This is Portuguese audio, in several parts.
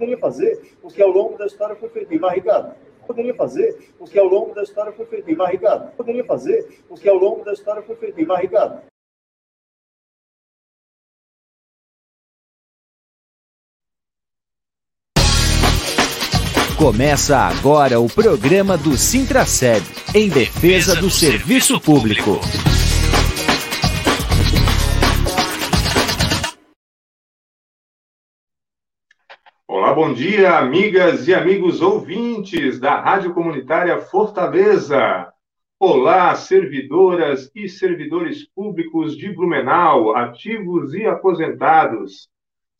poderia fazer o que ao longo da história foi feito em barrigada. Poderia fazer o que ao longo da história foi feito em barrigada. Poderia fazer o que ao longo da história foi feito em barrigada. Começa agora o programa do Sintraceb, em defesa do serviço público. Olá, bom dia, amigas e amigos ouvintes da Rádio Comunitária Fortaleza. Olá, servidoras e servidores públicos de Blumenau, ativos e aposentados.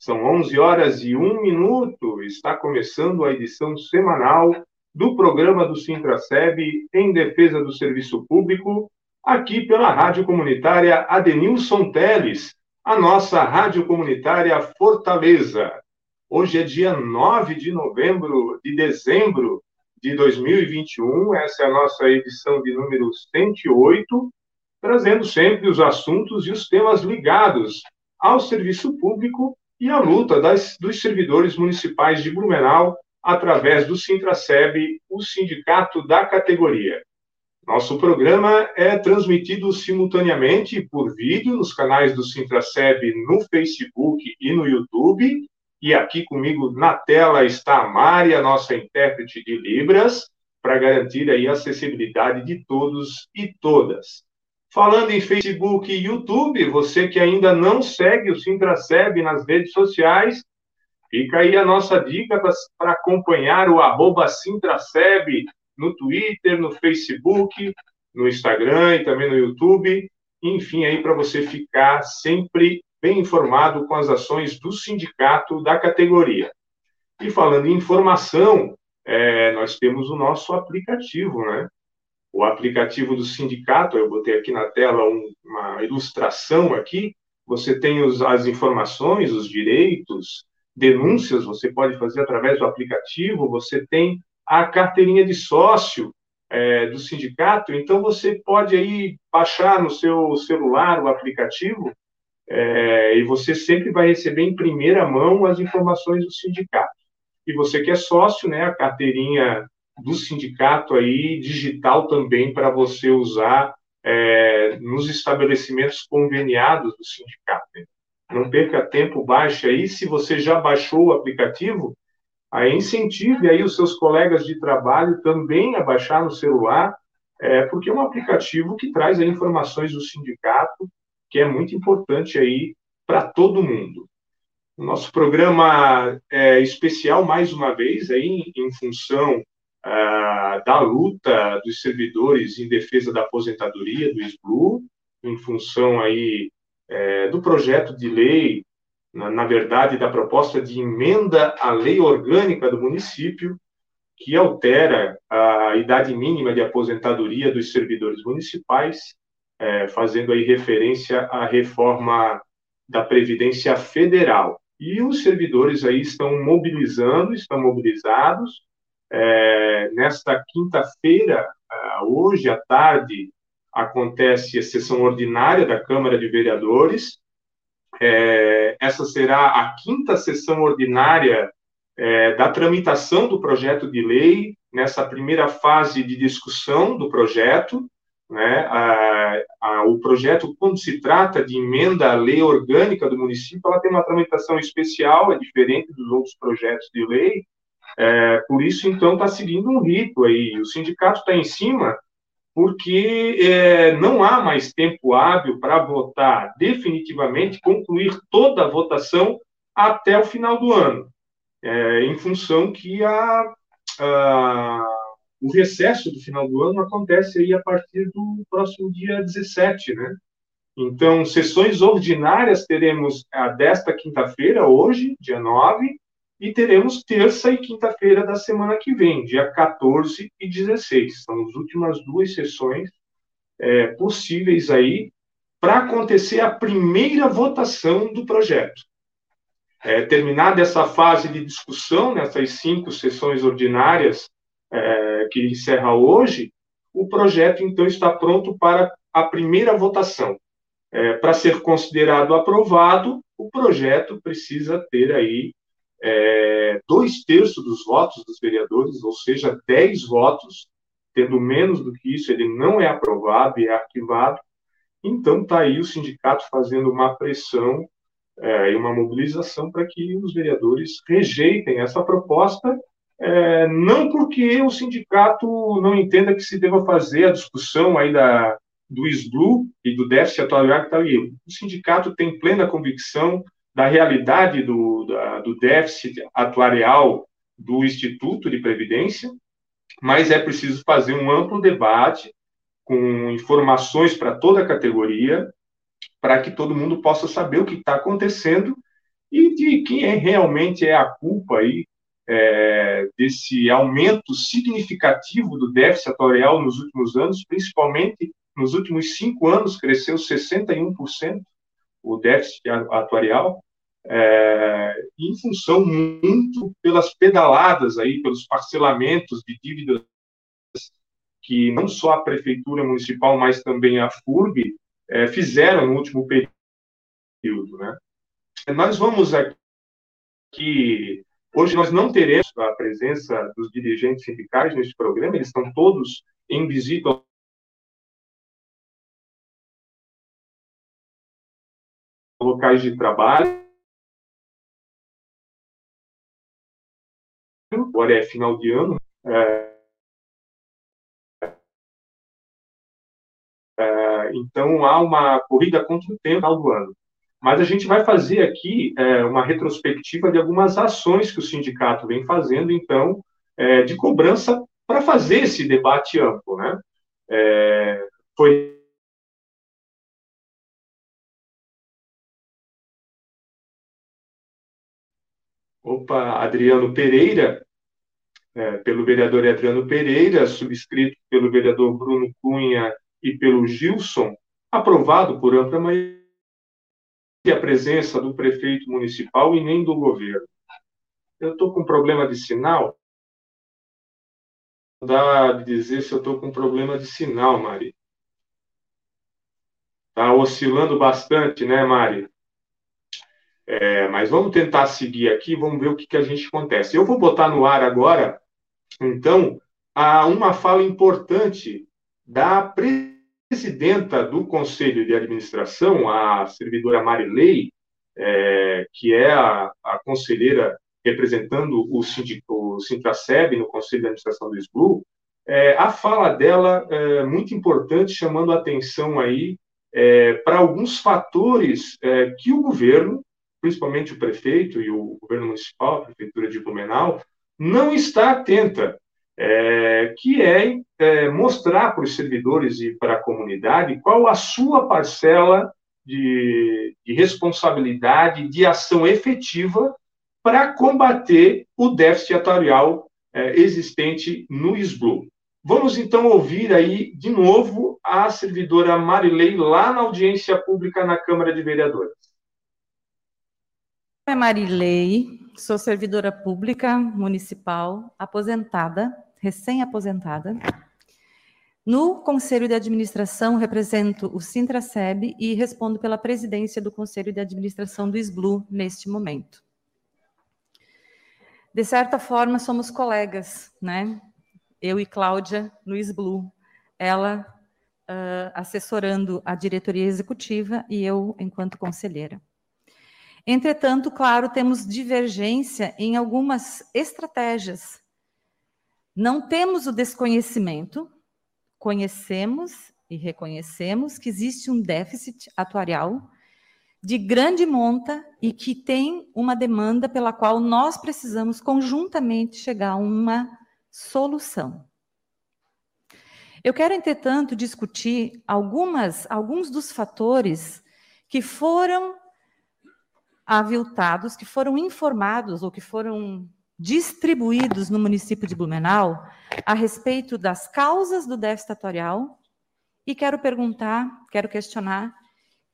São 11 horas e 1 minuto. Está começando a edição semanal do programa do Sintraceb em defesa do serviço público, aqui pela Rádio Comunitária Adenilson Teles, a nossa Rádio Comunitária Fortaleza. Hoje é dia 9 de novembro de dezembro de 2021. Essa é a nossa edição de número 108, trazendo sempre os assuntos e os temas ligados ao serviço público e a luta das, dos servidores municipais de Blumenau através do Sintraceb, o sindicato da categoria. Nosso programa é transmitido simultaneamente por vídeo nos canais do Sintraceb no Facebook e no YouTube. E aqui comigo na tela está a Mari, a nossa intérprete de Libras, para garantir aí a acessibilidade de todos e todas. Falando em Facebook e YouTube, você que ainda não segue o Sintraceb nas redes sociais, fica aí a nossa dica para acompanhar o arroba no Twitter, no Facebook, no Instagram e também no YouTube. Enfim, aí para você ficar sempre bem informado com as ações do sindicato da categoria. E falando em informação, é, nós temos o nosso aplicativo, né? o aplicativo do sindicato, eu botei aqui na tela um, uma ilustração aqui, você tem os, as informações, os direitos, denúncias, você pode fazer através do aplicativo, você tem a carteirinha de sócio é, do sindicato, então você pode aí baixar no seu celular o aplicativo é, e você sempre vai receber em primeira mão as informações do sindicato. E você que é sócio, né, a carteirinha do sindicato aí digital também para você usar é, nos estabelecimentos conveniados do sindicato. Não perca tempo, baixe aí. Se você já baixou o aplicativo, aí incentive aí os seus colegas de trabalho também a baixar no celular, é, porque é um aplicativo que traz informações do sindicato, que é muito importante aí para todo mundo. O nosso programa é especial, mais uma vez, aí, em função uh, da luta dos servidores em defesa da aposentadoria do SBLU, em função aí é, do projeto de lei, na, na, verdade, da proposta de emenda à lei orgânica do município, que altera a idade mínima de aposentadoria dos servidores municipais, é, fazendo aí referência à reforma da Previdência Federal. E os servidores aí estão mobilizando, estão mobilizados, é, nesta quinta-feira, é, hoje à tarde, acontece a sessão ordinária da Câmara de Vereadores. É, essa será a quinta sessão ordinária é, da tramitação do projeto de lei, nessa primeira fase de discussão do projeto. Né, a, a, o projeto, quando se trata de emenda à lei orgânica do município, ela tem uma tramitação especial, é diferente dos outros projetos de lei, é, por isso, então, está seguindo um rito aí. O sindicato está em cima porque é, não há mais tempo hábil para votar definitivamente, concluir toda a votação até o final do ano, é, em função que a, a, o recesso do final do ano acontece aí a partir do próximo dia 17, né? Então, sessões ordinárias teremos a desta quinta-feira, hoje, dia 9, e teremos terça e quinta-feira da semana que vem, dia 14 e 16. São as últimas duas sessões é, possíveis aí para acontecer a primeira votação do projeto. É, terminada essa fase de discussão, nessas cinco sessões ordinárias é, que encerra hoje, o projeto então está pronto para a primeira votação. É, para ser considerado aprovado, o projeto precisa ter aí é, dois terços dos votos dos vereadores, ou seja, dez votos, tendo menos do que isso, ele não é aprovado e é arquivado. Então, está aí o sindicato fazendo uma pressão é, e uma mobilização para que os vereadores rejeitem essa proposta, é, não porque o sindicato não entenda que se deva fazer a discussão aí da, do SBLU e do déficit atuarial que está ali. O sindicato tem plena convicção da realidade do, da, do déficit atuarial do Instituto de Previdência, mas é preciso fazer um amplo debate com informações para toda a categoria, para que todo mundo possa saber o que está acontecendo e de quem é, realmente é a culpa aí é, desse aumento significativo do déficit atuarial nos últimos anos, principalmente nos últimos cinco anos, cresceu 61% o déficit atuarial, é, em função muito pelas pedaladas aí, pelos parcelamentos de dívidas que não só a prefeitura municipal, mas também a FURB é, fizeram no último período, né? Nós vamos aqui hoje nós não teremos a presença dos dirigentes sindicais neste programa, eles estão todos em visita locais de trabalho. Agora é final de ano. É, é, então há uma corrida contra o tempo do ano. Mas a gente vai fazer aqui é, uma retrospectiva de algumas ações que o sindicato vem fazendo, então, é, de cobrança para fazer esse debate amplo. Né? É, foi Opa, Adriano Pereira, é, pelo vereador Adriano Pereira, subscrito pelo vereador Bruno Cunha e pelo Gilson, aprovado por ampla maioria a presença do prefeito municipal e nem do governo. Eu estou com problema de sinal? Não dá de dizer se eu estou com problema de sinal, Mari. Está oscilando bastante, né, Mari? É, mas vamos tentar seguir aqui, vamos ver o que, que a gente acontece. Eu vou botar no ar agora, então, a uma fala importante da presidenta do Conselho de Administração, a servidora Marilei, é, que é a, a, conselheira representando o, sindico, Sintraceb no Conselho de Administração do SBLU, é, a fala dela é muito importante, chamando a atenção aí é, para alguns fatores é, que o governo principalmente o prefeito e o governo municipal, a prefeitura de Blumenau, não está atenta, é, que é, é mostrar para os servidores e para a comunidade qual a sua parcela de, de responsabilidade, de ação efetiva para combater o déficit atuarial é, existente no SBLU. Vamos então ouvir aí de novo a servidora Marilei lá na audiência pública na Câmara de Vereadores. É Marilei, sou servidora pública municipal, aposentada, recém-aposentada. No Conselho de Administração, represento o Sintraceb e respondo pela presidência do Conselho de Administração do SBLU neste momento. De certa forma, somos colegas, né? Eu e Cláudia no SBLU. Ela uh, assessorando a diretoria executiva e eu enquanto conselheira. Entretanto, claro, temos divergência em algumas estratégias. Não temos o desconhecimento, conhecemos e reconhecemos que existe um déficit atuarial de grande monta e que tem uma demanda pela qual nós precisamos conjuntamente chegar a uma solução. Eu quero, entretanto, discutir algumas, alguns dos fatores que foram aviltados que foram informados ou que foram distribuídos no município de Blumenau a respeito das causas do déficit atuarial e quero perguntar, quero questionar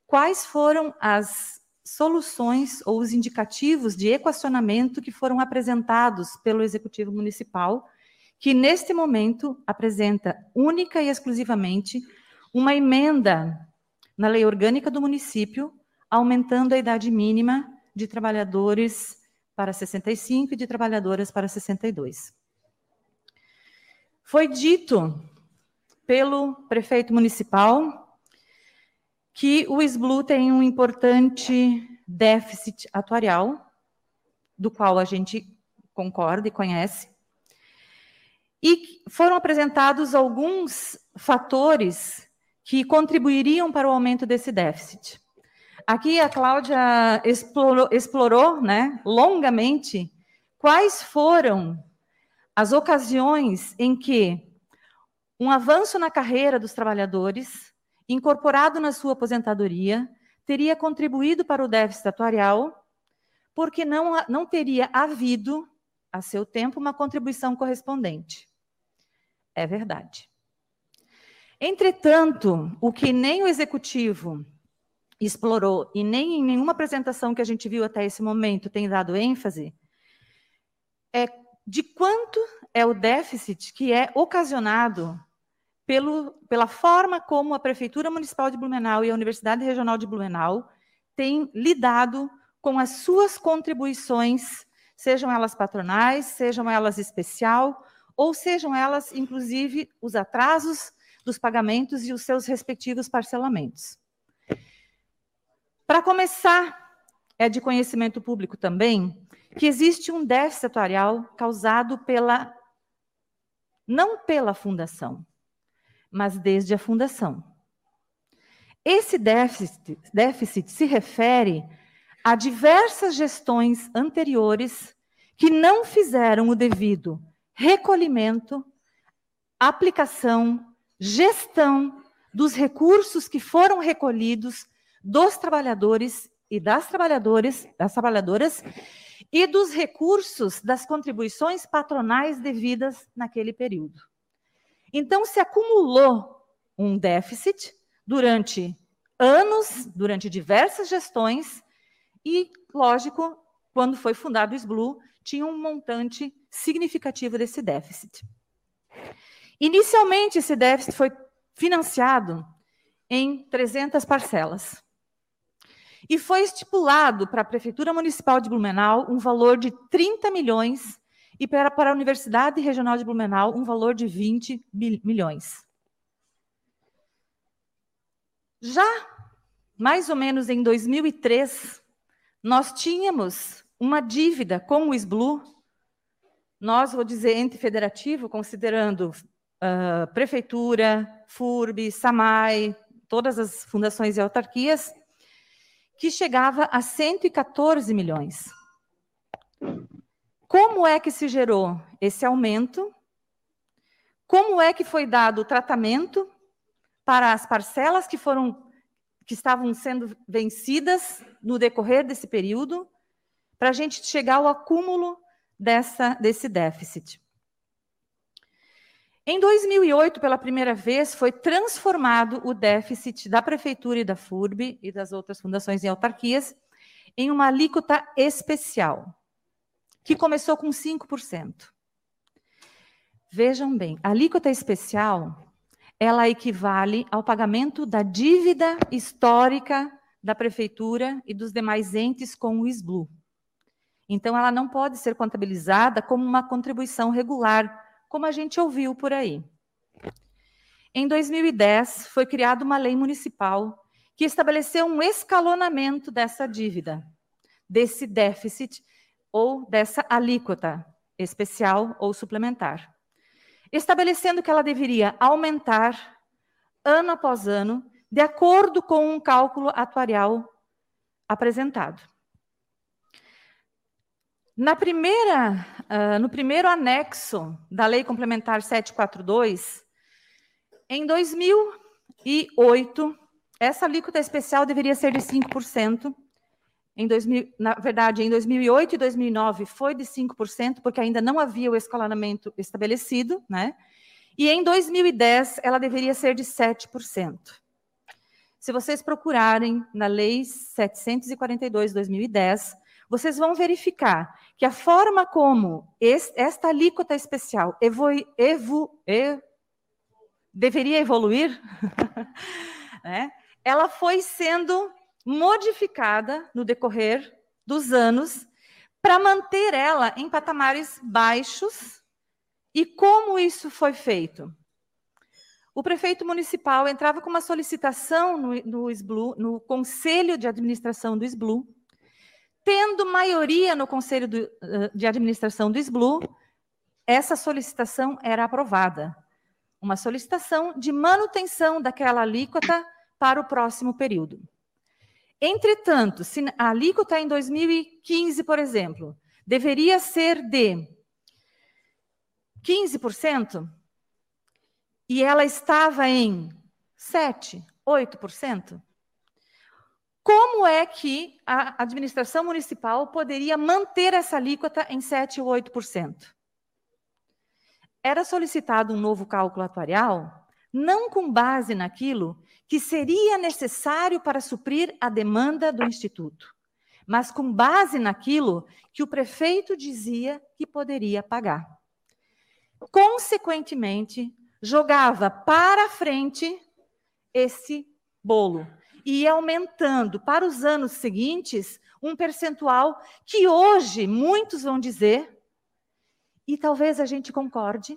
quais foram as soluções ou os indicativos de equacionamento que foram apresentados pelo executivo municipal, que neste momento apresenta única e exclusivamente uma emenda na lei orgânica do município aumentando a idade mínima de trabalhadores para 65 e de trabalhadoras para 62. Foi dito pelo prefeito municipal que o SBLU tem um importante déficit atuarial, do qual a gente concorda e conhece, e foram apresentados alguns fatores que contribuiriam para o aumento desse déficit. Aqui a Cláudia explorou, explorou né, longamente quais foram as ocasiões em que um avanço na carreira dos trabalhadores, incorporado na sua aposentadoria, teria contribuído para o déficit atuarial, porque não, não teria havido, a seu tempo, uma contribuição correspondente. É verdade. Entretanto, o que nem o executivo explorou e nem em nenhuma apresentação que a gente viu até esse momento tem dado ênfase é de quanto é o déficit que é ocasionado pelo, pela forma como a Prefeitura Municipal de Blumenau e a Universidade Regional de Blumenau têm lidado com as suas contribuições, sejam elas patronais, sejam elas especial, ou sejam elas, inclusive, os atrasos dos pagamentos e os seus respectivos parcelamentos. Para começar, é de conhecimento público também que existe um déficit atuarial causado pela não pela fundação, mas desde a fundação. Esse déficit, déficit se refere a diversas gestões anteriores que não fizeram o devido recolhimento, aplicação, gestão dos recursos que foram recolhidos dos trabalhadores e das trabalhadoras, das trabalhadoras e dos recursos das contribuições patronais devidas naquele período. Então se acumulou um déficit durante anos, durante diversas gestões e, lógico, quando foi fundado o SBLU, tinha um montante significativo desse déficit. Inicialmente, esse déficit foi financiado em 300 parcelas. E foi estipulado para a Prefeitura Municipal de Blumenau um valor de 30 milhões e para, para a Universidade Regional de Blumenau um valor de 20 milhões. Já mais ou menos em 2003, nós tínhamos uma dívida com o SBLU, nós, vou dizer, ente federativo, considerando uh, prefeitura, FURB, SAMAI, todas as fundações e autarquias, que chegava a 114 milhões. Como é que se gerou esse aumento? Como é que foi dado o tratamento para as parcelas que foram que estavam sendo vencidas no decorrer desse período, para a gente chegar ao acúmulo dessa, desse déficit? Em 2008, pela primeira vez, foi transformado o déficit da Prefeitura e da FURB e das outras fundações e autarquias em uma alíquota especial, que começou com 5%. Vejam bem, a alíquota especial, ela equivale ao pagamento da dívida histórica da Prefeitura e dos demais entes com o SBLU. Então, ela não pode ser contabilizada como uma contribuição regular como a gente ouviu por aí. Em 2010, foi criada uma lei municipal que estabeleceu um escalonamento dessa dívida, desse déficit ou dessa alíquota especial ou suplementar, estabelecendo que ela deveria aumentar ano após ano, de acordo com um cálculo atuarial apresentado. Na primeira, uh, no primeiro anexo da Lei Complementar 742, em 2008, essa alíquota especial deveria ser de 5%. Em 2000, na verdade, em 2008 e 2009 foi de 5%, porque ainda não havia o escalonamento estabelecido, né? E em 2010 ela deveria ser de 7%. Se vocês procurarem na Lei 742 de 2010, vocês vão verificar que a forma como esta alíquota especial evo, evo, deveria evoluir, né, ela foi sendo modificada no decorrer dos anos para manter ela em patamares baixos. E como isso foi feito? O prefeito municipal entrava com uma solicitação no, no SBLU, no Conselho de Administração do SBLU, tendo maioria no Conselho do, de Administração do SBLU, essa solicitação era aprovada. Uma solicitação de manutenção daquela alíquota para o próximo período. Entretanto, se a alíquota em 2015, por exemplo, deveria ser de 15%, e ela estava em 7%, 8%, como é que a administração municipal poderia manter essa alíquota em 7% ou 8%? Era solicitado um novo cálculo atuarial, não com base naquilo que seria necessário para suprir a demanda do Instituto, mas com base naquilo que o prefeito dizia que poderia pagar. Consequentemente, jogava para frente esse bolo e aumentando para os anos seguintes um percentual que hoje muitos vão dizer, e talvez a gente concorde,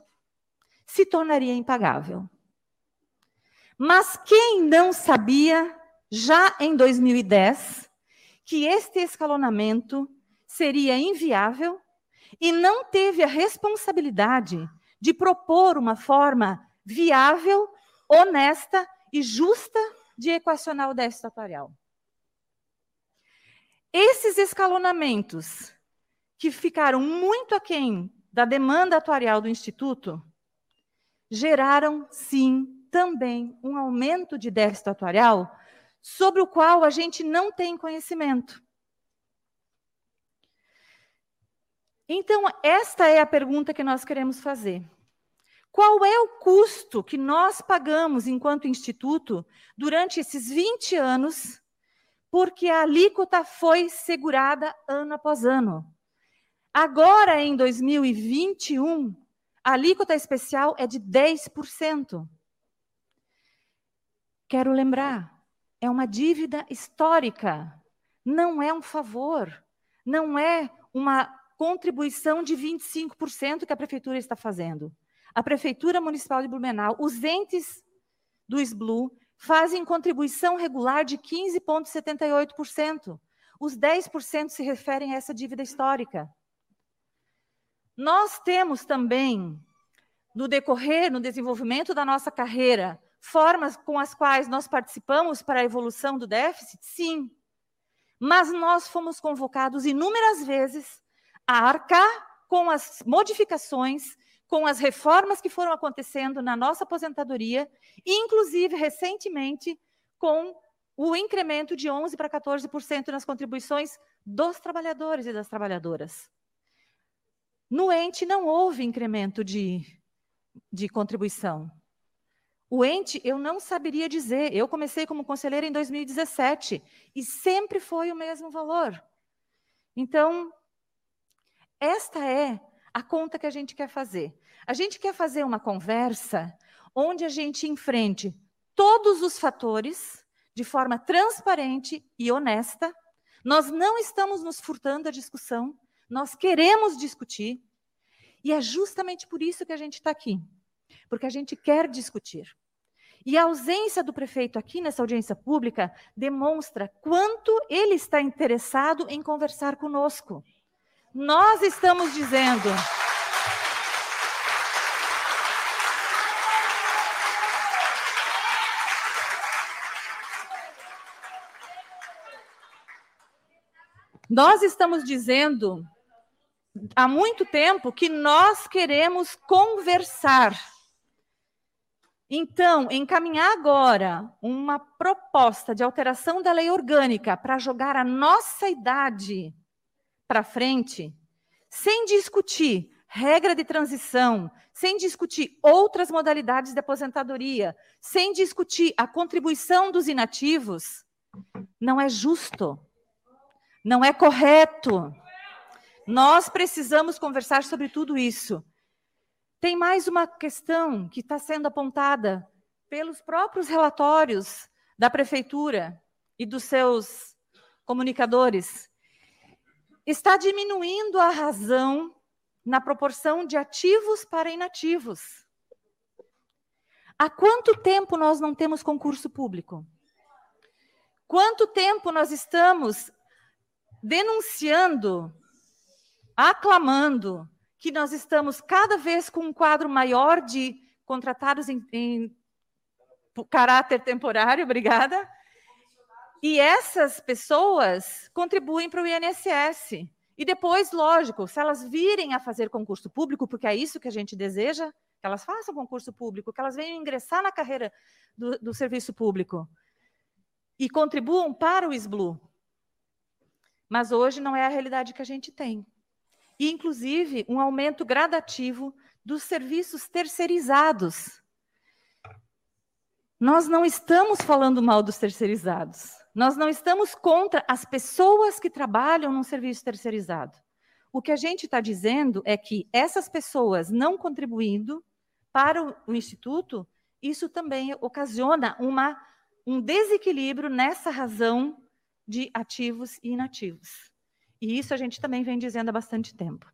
se tornaria impagável. Mas quem não sabia, já em 2010, que este escalonamento seria inviável e não teve a responsabilidade de propor uma forma viável, honesta e justa de equacionar o déficit atuarial. Esses escalonamentos, que ficaram muito aquém da demanda atuarial do Instituto, geraram, sim, também um aumento de déficit atuarial sobre o qual a gente não tem conhecimento. Então, esta é a pergunta que nós queremos fazer. Qual é o custo que nós pagamos enquanto instituto durante esses 20 anos, porque a alíquota foi segurada ano após ano? Agora, em 2021, a alíquota especial é de 10%. Quero lembrar, é uma dívida histórica, não é um favor, não é uma contribuição de 25% que a prefeitura está fazendo. A prefeitura municipal de Blumenau, os entes do SBLU fazem contribuição regular de 15,78%. Os 10% se referem a essa dívida histórica. Nós temos também, no decorrer, no desenvolvimento da nossa carreira, formas com as quais nós participamos para a evolução do déficit? Sim. Mas nós fomos convocados inúmeras vezes a arcar com as modificações, com as reformas que foram acontecendo na nossa aposentadoria, inclusive recentemente com o incremento de 11 para 14% nas contribuições dos trabalhadores e das trabalhadoras. No ente não houve incremento de, de contribuição. O ente, eu não saberia dizer. Eu comecei como conselheira em 2017 e sempre foi o mesmo valor. Então, esta é a conta que a gente quer fazer. A gente quer fazer uma conversa onde a gente enfrente todos os fatores de forma transparente e honesta. Nós não estamos nos furtando a discussão, nós queremos discutir. E é justamente por isso que a gente está aqui porque a gente quer discutir. E a ausência do prefeito aqui nessa audiência pública demonstra quanto ele está interessado em conversar conosco. Nós estamos dizendo. Nós estamos dizendo há muito tempo que nós queremos conversar então, encaminhar agora uma proposta de alteração da lei orgânica para jogar a nossa idade para frente, sem discutir regra de transição, sem discutir outras modalidades de aposentadoria, sem discutir a contribuição dos inativos, não é justo, não é correto. Nós precisamos conversar sobre tudo isso. Tem mais uma questão que está sendo apontada pelos próprios relatórios da prefeitura e dos seus comunicadores. Está diminuindo a razão na proporção de ativos para inativos. Há quanto tempo nós não temos concurso público? Quanto tempo nós estamos denunciando, aclamando que nós estamos cada vez com um quadro maior de contratados em, em caráter temporário, obrigada. E essas pessoas contribuem para o INSS. E depois, lógico, se elas virem a fazer concurso público, porque é isso que a gente deseja, que elas façam concurso público, que elas venham ingressar na carreira do, do serviço público e contribuam para o SBLU. Mas hoje não é a realidade que a gente tem. E, inclusive, um aumento gradativo dos serviços terceirizados. Nós não estamos falando mal dos terceirizados. Nós não estamos contra as pessoas que trabalham num serviço terceirizado. O que a gente está dizendo é que essas pessoas não contribuindo para o, Instituto, isso também ocasiona uma, um desequilíbrio nessa razão de ativos e inativos. E isso a gente também vem dizendo há bastante tempo.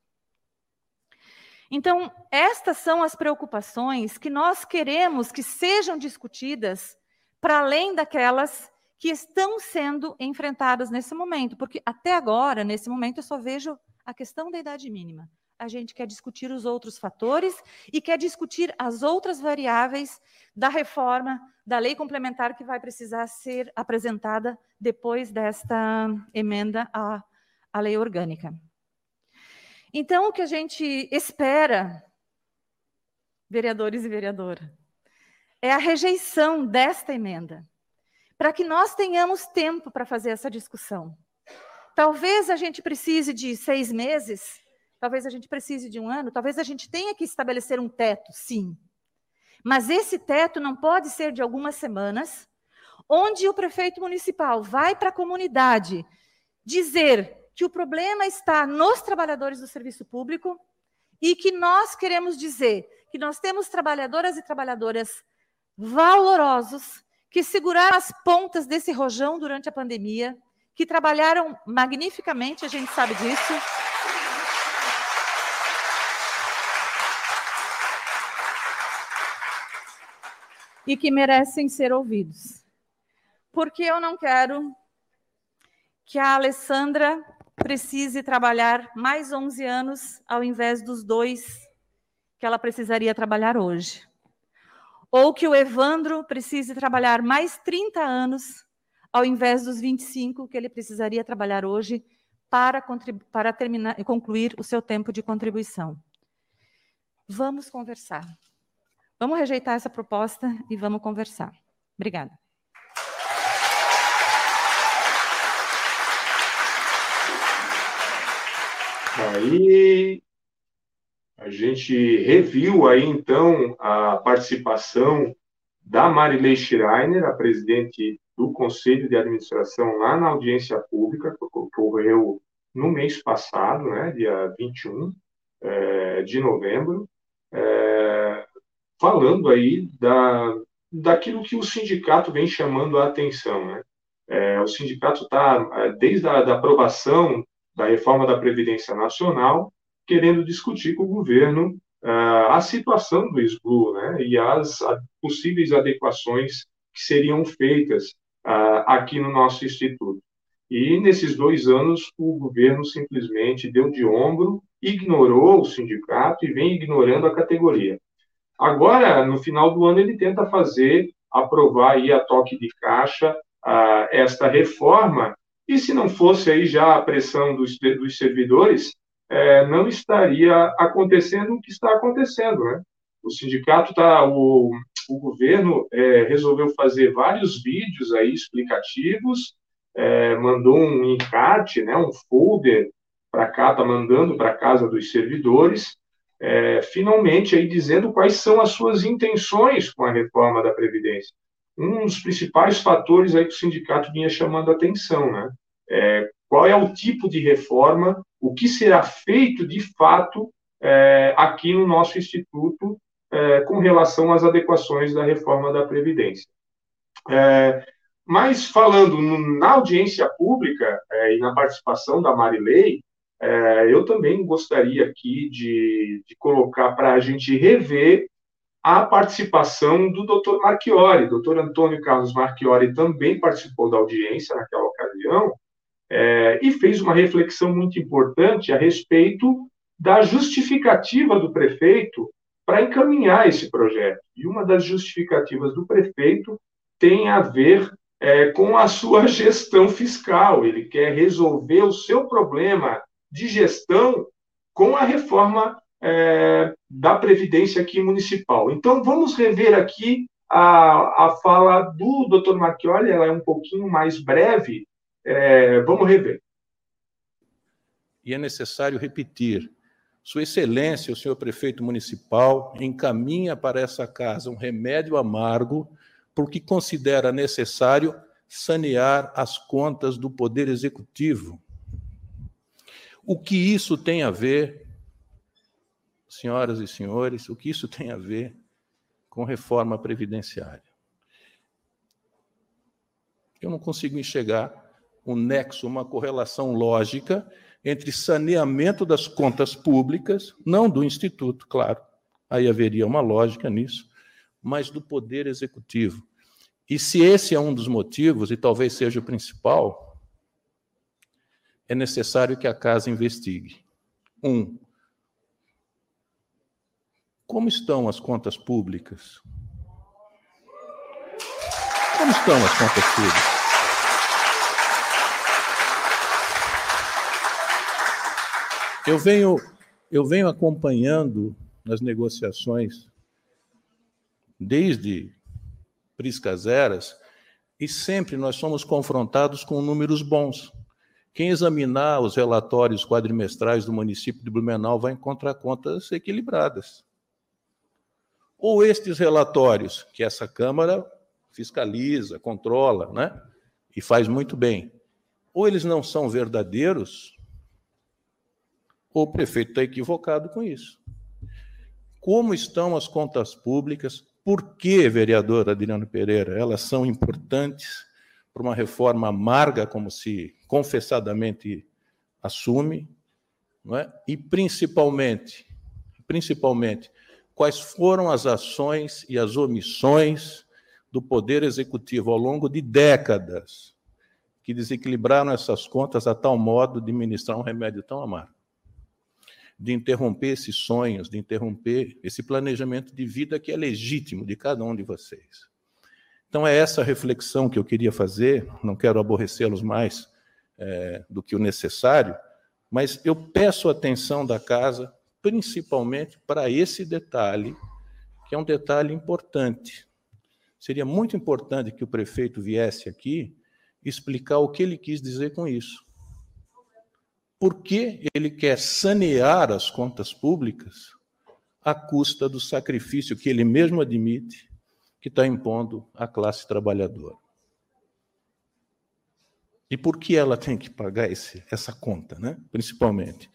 Então, estas são as preocupações que nós queremos que sejam discutidas para além daquelas que estão sendo enfrentadas nesse momento, porque até agora, nesse momento, eu só vejo a questão da idade mínima. A gente quer discutir os outros fatores e quer discutir as outras variáveis da reforma da lei complementar que vai precisar ser apresentada depois desta emenda à, à lei orgânica. Então, o que a gente espera, vereadores e vereadora, é a rejeição desta emenda para que nós tenhamos tempo para fazer essa discussão. Talvez a gente precise de seis meses, talvez a gente precise de um ano, talvez a gente tenha que estabelecer um teto, sim. Mas esse teto não pode ser de algumas semanas, onde o prefeito municipal vai para a comunidade dizer que o problema está nos trabalhadores do serviço público e que nós queremos dizer que nós temos trabalhadoras e trabalhadoras valorosos que seguraram as pontas desse rojão durante a pandemia, que trabalharam magnificamente, a gente sabe disso. E que merecem ser ouvidos. Porque eu não quero que a Alessandra precise trabalhar mais 11 anos ao invés dos dois que ela precisaria trabalhar hoje ou que o Evandro precise trabalhar mais 30 anos ao invés dos 25 que ele precisaria trabalhar hoje para, para terminar, concluir o seu tempo de contribuição. Vamos conversar. Vamos rejeitar essa proposta e vamos conversar. Obrigada. Aí a gente reviu aí, então, a participação da Marilei Schreiner, a presidente do Conselho de Administração, lá na audiência pública, que ocorreu no mês passado, né, dia 21 é, de novembro, é, falando aí da, daquilo que o sindicato vem chamando a atenção. Né? É, o sindicato está, desde a da aprovação da reforma da Previdência Nacional, querendo discutir com o governo uh, a situação do SBLU né, e as possíveis adequações que seriam feitas uh, aqui no nosso instituto. E nesses dois anos, o governo simplesmente deu de ombro, ignorou o sindicato e vem ignorando a categoria. Agora, no final do ano, ele tenta fazer, aprovar aí a toque de caixa uh, esta reforma, e se não fosse aí já a pressão dos, dos servidores, é, não estaria acontecendo o que está acontecendo, né? O sindicato está, o, o governo é, resolveu fazer vários vídeos aí explicativos, é, mandou um encarte, né, um folder para cá, está mandando para casa dos servidores, é, finalmente aí dizendo quais são as suas intenções com a reforma da Previdência. Um dos principais fatores aí que o sindicato vinha chamando a atenção, né? É, qual é o tipo de reforma, o que será feito de fato é, aqui no nosso Instituto é, com relação às adequações da reforma da Previdência. É, mas falando no, na audiência pública é, e na participação da Marilei, é, eu também gostaria aqui de, de colocar para a gente rever a participação do Dr. Marchiori. Dr. Antônio Carlos Marchiori também participou da audiência naquela ocasião é, e fez uma reflexão muito importante a respeito da justificativa do prefeito para encaminhar esse projeto. E uma das justificativas do prefeito tem a ver é, com a sua gestão fiscal. Ele quer resolver o seu problema de gestão com a reforma é, da Previdência aqui municipal. Então, vamos rever aqui a, a fala do Dr. Marchioli, ela é um pouquinho mais breve, é, vamos rever. E é necessário repetir. Sua Excelência, o senhor prefeito municipal, encaminha para essa casa um remédio amargo, porque considera necessário sanear as contas do Poder Executivo. O que isso tem a ver senhoras e senhores, o que isso tem a ver com reforma previdenciária. Eu não consigo enxergar um nexo, uma correlação lógica entre saneamento das contas públicas, não do Instituto, claro, aí haveria uma lógica nisso, mas do Poder Executivo. E se esse é um dos motivos, e talvez seja o principal, é necessário que a casa investigue. Um, como estão as contas públicas? Como estão as contas públicas? Eu venho, eu venho acompanhando nas negociações desde Priscas Eras e sempre nós somos confrontados com números bons. Quem examinar os relatórios quadrimestrais do município de Blumenau vai encontrar contas equilibradas ou estes relatórios que essa Câmara fiscaliza, controla, né? E faz muito bem. Ou eles não são verdadeiros, o prefeito está equivocado com isso. Como estão as contas públicas? Por que, vereador Adriano Pereira, elas são importantes para uma reforma amarga, como se confessadamente assume, não é? e principalmente, principalmente, quais foram as ações e as omissões do Poder Executivo ao longo de décadas que desequilibraram essas contas a tal modo de ministrar um remédio tão amargo, de interromper esses sonhos, de interromper esse planejamento de vida que é legítimo de cada um de vocês. Então, é essa reflexão que eu queria fazer, não quero aborrecê-los mais é, do que o necessário, mas eu peço atenção da casa principalmente para esse detalhe, que é um detalhe importante. Seria muito importante que o prefeito viesse aqui explicar o que ele quis dizer com isso. Por que ele quer sanear as contas públicas à custa do sacrifício que ele mesmo admite que está impondo à classe trabalhadora? E por que ela tem que pagar esse, essa conta, né? principalmente?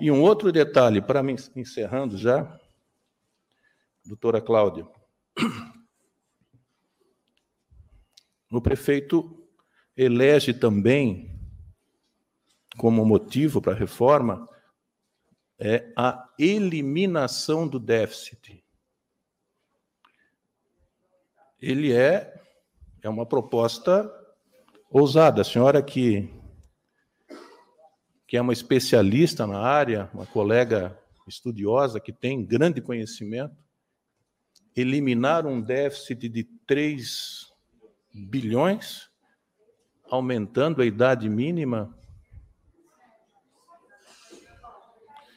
E um outro detalhe, para mim, encerrando já, doutora Cláudia, o prefeito elege também, como motivo para a reforma, é a eliminação do déficit. Ele é, é uma proposta ousada. A senhora que que é uma especialista na área, uma colega estudiosa que tem grande conhecimento, eliminar um déficit de 3 bilhões, aumentando a idade mínima.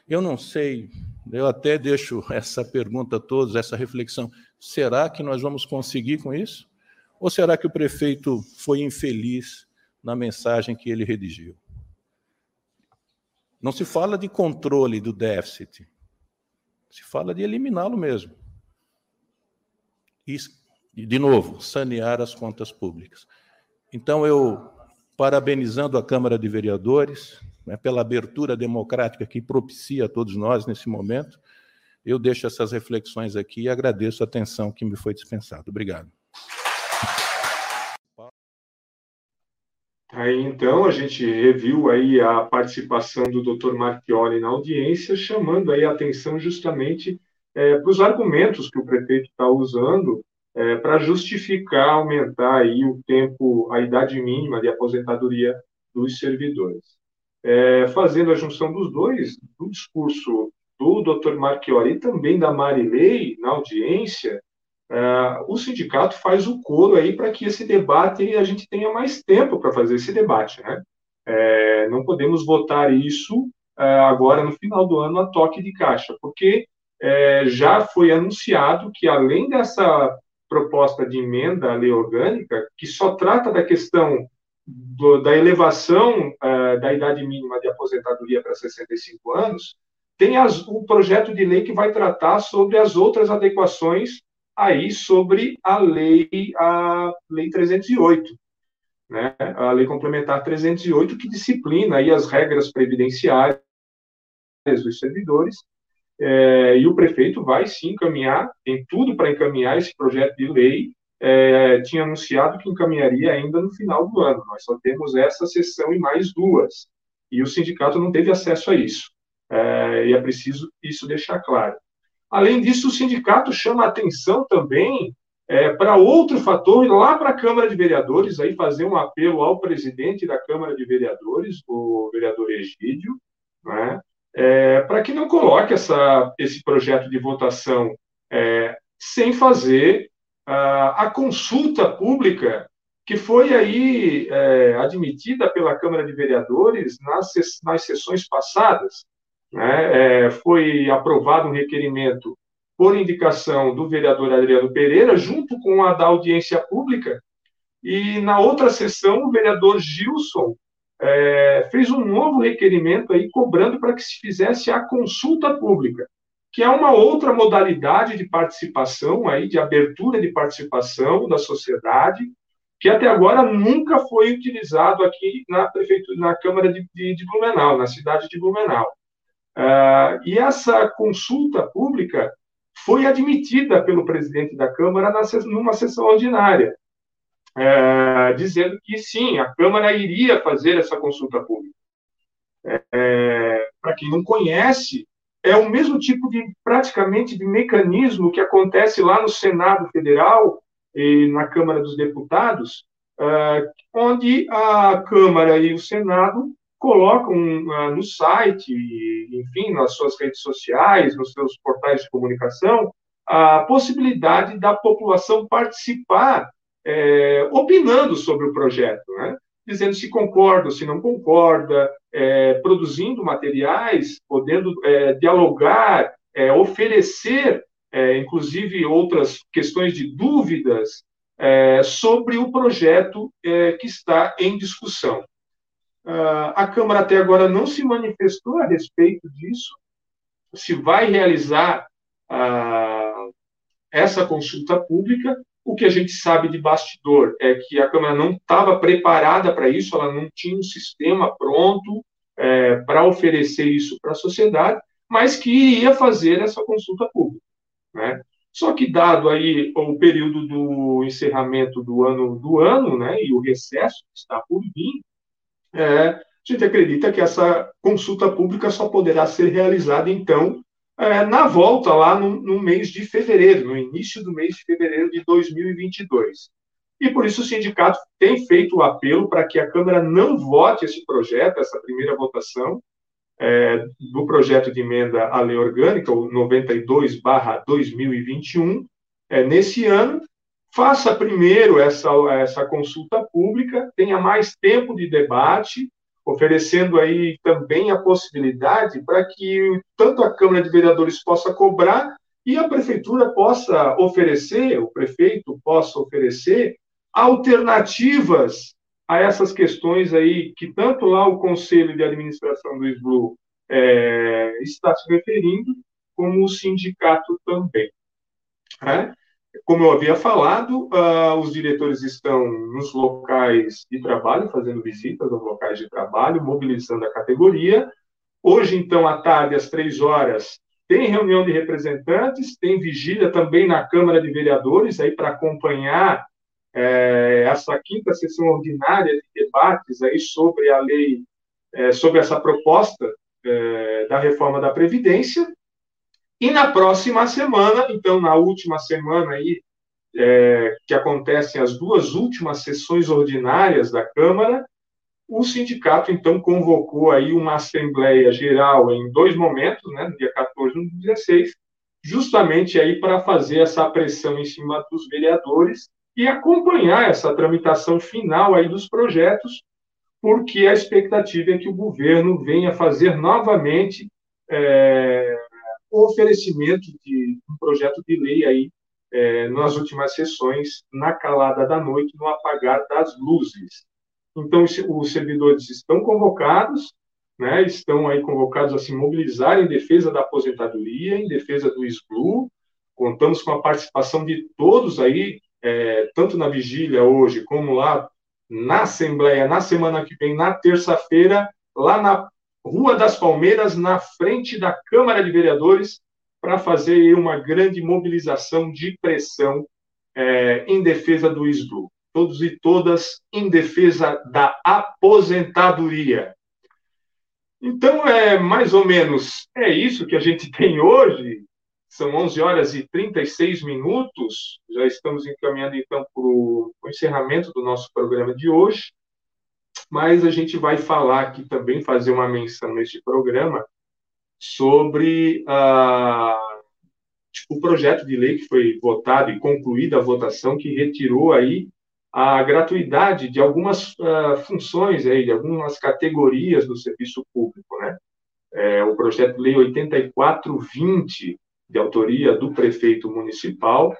Eu não sei, eu até deixo essa pergunta a todos, essa reflexão. Será que nós vamos conseguir com isso? Ou será que o prefeito foi infeliz na mensagem que ele redigiu? Não se fala de controle do déficit, se fala de eliminá-lo mesmo. E, de novo, sanear as contas públicas. Então, eu, parabenizando a Câmara de Vereadores né, pela abertura democrática que propicia a todos nós nesse momento, eu deixo essas reflexões aqui e agradeço a atenção que me foi dispensada. Obrigado. Aí, então, a gente reviu aí a participação do Dr. Marchioli na audiência, chamando aí a atenção justamente é, para os argumentos que o prefeito está usando é, para justificar aumentar aí o tempo, a idade mínima de aposentadoria dos servidores. É, fazendo a junção dos dois, do discurso do Dr. Marchiori e também da Marilei na audiência, é, o sindicato faz o coro aí para que esse debate a gente tenha mais tempo para fazer esse debate, né? É, não podemos votar isso é, agora no final do ano a toque de caixa, porque é, já foi anunciado que além dessa proposta de emenda à lei orgânica, que só trata da questão do, da elevação uh, da idade mínima de aposentadoria para 65 anos, tem as, um projeto de lei que vai tratar sobre as outras adequações aí sobre a lei, a lei 308, né? a lei complementar 308, que disciplina aí as regras previdenciárias dos servidores é, e o prefeito vai sim encaminhar, tem tudo para encaminhar esse projeto de lei. É, tinha anunciado que encaminharia ainda no final do ano. Nós só temos essa sessão e mais duas. E o sindicato não teve acesso a isso. É, e é preciso isso deixar claro. Além disso, o sindicato chama atenção também é, para outro fator, lá para a Câmara de Vereadores, aí fazer um apelo ao presidente da Câmara de Vereadores, o vereador Egídio, né, é, para que não coloque essa, esse projeto de votação é, sem fazer a, consulta pública que foi aí é, admitida pela Câmara de Vereadores nas, nas sessões passadas. Né? É, foi aprovado um requerimento por indicação do vereador Adriano Pereira, junto com a da audiência pública, e na outra sessão o vereador Gilson é, fez um novo requerimento aí cobrando para que se fizesse a consulta pública, que é uma outra modalidade de participação aí, de abertura de participação da sociedade, que até agora nunca foi utilizado aqui na prefeitura, na Câmara de, de, de Blumenau, na cidade de Blumenau. Uh, e essa consulta pública foi admitida pelo presidente da Câmara na, numa sessão ordinária é, dizendo que sim, a Câmara iria fazer essa consulta pública. É, Para quem não conhece, é o mesmo tipo de, praticamente, de mecanismo que acontece lá no Senado Federal e na Câmara dos Deputados, é, onde a Câmara e o Senado colocam uh, no site, enfim, nas suas redes sociais, nos seus portais de comunicação, a possibilidade da população participar é, opinando sobre o projeto, né? dizendo se concorda se não concorda, é, produzindo materiais, podendo é, dialogar, é, oferecer, é, inclusive, outras questões de dúvidas é, sobre o projeto que está em discussão. Uh, a Câmara até agora não se manifestou a respeito disso, se vai realizar uh, essa consulta pública, o que a gente sabe de bastidor é que a Câmara não estava preparada para isso, ela não tinha um sistema pronto é, para oferecer isso para a sociedade, mas que iria fazer essa consulta pública. Né? Só que, dado aí o período do encerramento do ano, do ano né, e o recesso que está por vir, é, a gente acredita que essa consulta pública só poderá ser realizada, então, é, na volta lá no, no, mês de fevereiro, no início do mês de fevereiro de 2022. E por isso o sindicato tem feito o apelo para que a Câmara não vote esse projeto, essa primeira votação é, do projeto de emenda à lei orgânica, o 92/2021, é, nesse ano, faça primeiro essa, essa consulta pública, tenha mais tempo de debate, oferecendo aí também a possibilidade para que tanto a Câmara de Vereadores possa cobrar e a prefeitura possa oferecer, o prefeito possa oferecer alternativas a essas questões aí que tanto lá o Conselho de Administração do SBLU é, está se referindo, como o sindicato também. É? Como eu havia falado, uh, os diretores estão nos locais de trabalho, fazendo visitas aos locais de trabalho, mobilizando a categoria. Hoje, então, à tarde, às três horas, tem reunião de representantes, tem vigília também na Câmara de Vereadores, aí para acompanhar é, essa quinta sessão ordinária de debates aí sobre a lei, é, sobre essa proposta é, da reforma da Previdência. E na próxima semana, então, na última semana aí, é, que acontecem as duas últimas sessões ordinárias da Câmara, o sindicato, então, convocou aí uma Assembleia Geral em dois momentos, né, no dia 14 e no dia 16, justamente aí para fazer essa pressão em cima dos vereadores e acompanhar essa tramitação final aí dos projetos, porque a expectativa é que o governo venha fazer novamente é, o oferecimento de um projeto de lei aí é, nas últimas sessões, na calada da noite, no apagar das luzes. Então, os servidores estão convocados, né, estão aí convocados a se mobilizar em defesa da aposentadoria, em defesa do SBLU. Contamos com a participação de todos aí, é, tanto na vigília hoje, como lá na Assembleia, na semana que vem, na terça-feira, lá na Rua das Palmeiras, na frente da Câmara de Vereadores, para fazer uma grande mobilização de pressão é, em defesa do SBLU. Todos e todas em defesa da aposentadoria. Então, é mais ou menos é isso que a gente tem hoje. São 11 horas e 36 minutos. Já estamos encaminhando, então, para o encerramento do nosso programa de hoje. Mas a gente vai falar aqui também, fazer uma menção neste programa sobre ah, tipo, o projeto de lei que foi votado e concluída a votação, que retirou aí a gratuidade de algumas uh, funções, aí, de algumas categorias do serviço público. Né? É, o projeto de lei 8420, de autoria do prefeito municipal,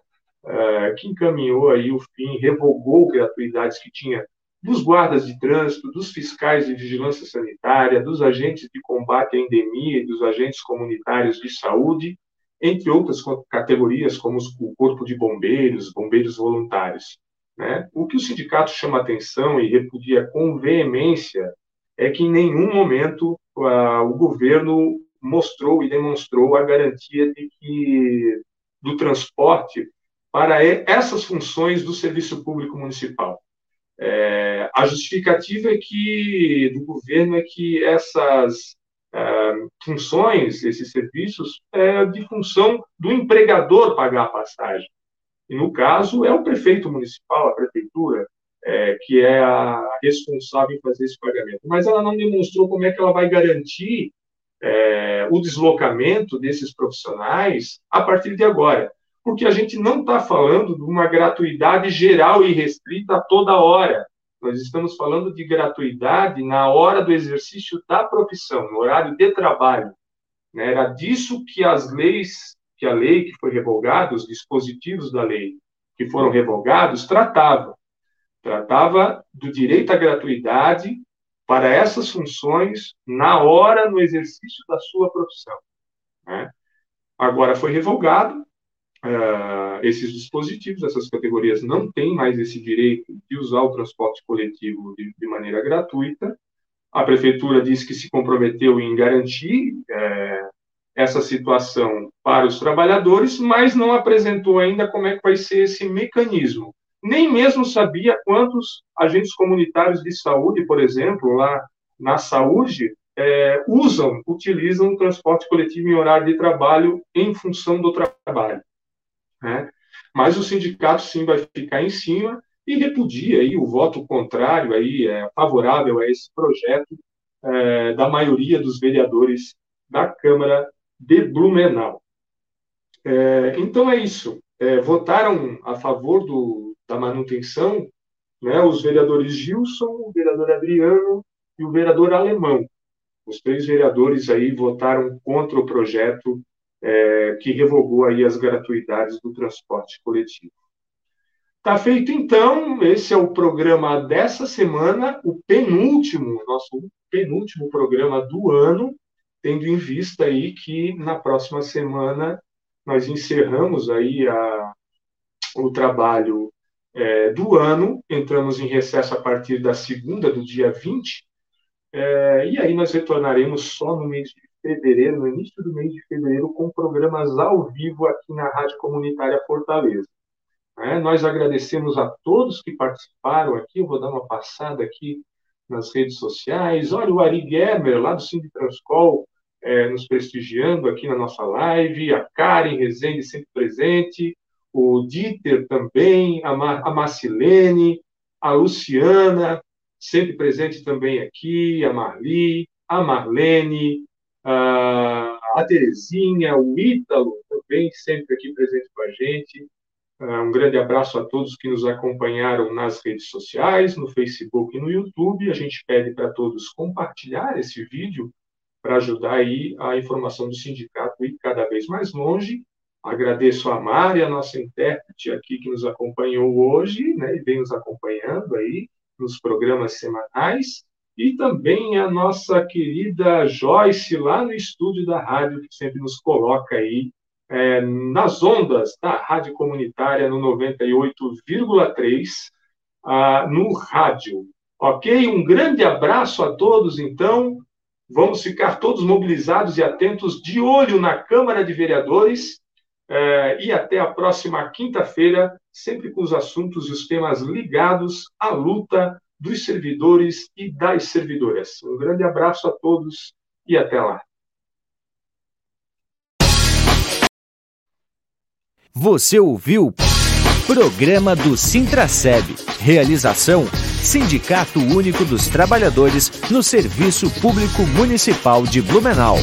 uh, que encaminhou aí o fim, revogou gratuidades que tinha dos guardas de trânsito, dos fiscais de vigilância sanitária, dos agentes de combate à endemia e dos agentes comunitários de saúde, entre outras categorias, como o Corpo de Bombeiros, bombeiros voluntários. Né? O que o sindicato chama atenção e repudia com veemência é que em nenhum momento uh, o governo mostrou e demonstrou a garantia de que do transporte para essas funções do serviço público municipal. É, a justificativa é que do governo é que essas uh, funções, esses serviços, é de função do empregador pagar a passagem. E, no caso, é o prefeito municipal, a prefeitura, é, que é a responsável em fazer esse pagamento. Mas ela não demonstrou como é que ela vai garantir é, o deslocamento desses profissionais a partir de agora. Porque a gente não está falando de uma gratuidade geral e restrita a toda hora. Nós estamos falando de gratuidade na hora do exercício da profissão, no horário de trabalho. Né? Era disso que as leis que a lei que foi revogada, os dispositivos da lei que foram revogados, tratava. Tratava do direito à gratuidade para essas funções na hora, no exercício da sua profissão. Né? Agora foi revogado uh, esses dispositivos, essas categorias não têm mais esse direito de usar o transporte coletivo de, de maneira gratuita. A prefeitura disse que se comprometeu em garantir uh, essa situação para os trabalhadores, mas não apresentou ainda como é que vai ser esse mecanismo. Nem mesmo sabia quantos agentes comunitários de saúde, por exemplo, lá na saúde, é, usam, utilizam o transporte coletivo em horário de trabalho em função do trabalho. Né? Mas o sindicato sim vai ficar em cima e repudia aí o voto contrário aí é favorável a esse projeto é, da maioria dos vereadores da Câmara de Blumenau. É, então é isso. É, votaram a favor do, da manutenção né, os vereadores Gilson, o vereador Adriano e o vereador Alemão. Os três vereadores aí votaram contra o projeto é, que revogou aí as gratuidades do transporte coletivo. Tá feito então, esse é o programa dessa semana, o penúltimo, nosso penúltimo programa do ano tendo em vista aí que na próxima semana nós encerramos aí a, o trabalho é, do ano, entramos em recesso a partir da segunda, do dia 20, é, e aí nós retornaremos só no mês de fevereiro, no início do mês de fevereiro, com programas ao vivo aqui na Rádio Comunitária Fortaleza. Né? Nós agradecemos a todos que participaram aqui. Vou dar uma passada aqui nas redes sociais. Olha, o Ari Germer, lá do Cine Transcol, é, nos prestigiando aqui na nossa live. A Karen Rezende, sempre presente. O Dieter também. A, a Marcilene. A Luciana, sempre presente também aqui. A Marli. A Marlene. A, a Terezinha. O Ítalo, também sempre aqui presente com a gente. Ah, um grande abraço a todos que nos acompanharam nas redes sociais, no Facebook e no YouTube. A gente pede para todos compartilhar esse vídeo para ajudar aí a informação do sindicato ir cada vez mais longe. Agradeço a Mari, a nossa intérprete aqui que nos acompanhou hoje, né, e vem nos acompanhando aí nos programas semanais, e também a nossa querida Joyce lá no estúdio da rádio que sempre nos coloca aí é, nas ondas da Rádio Comunitária no 98,3 ah, no rádio. Ok? Um grande abraço a todos, então. Vamos ficar todos mobilizados e atentos, de olho na Câmara de Vereadores. É, e até a próxima quinta-feira, sempre com os assuntos e os temas ligados à luta dos servidores e das servidoras. Um grande abraço a todos e até lá. Você ouviu Programa do Sintraceb. Realização Sindicato Único dos Trabalhadores no Serviço Público Municipal de Blumenau.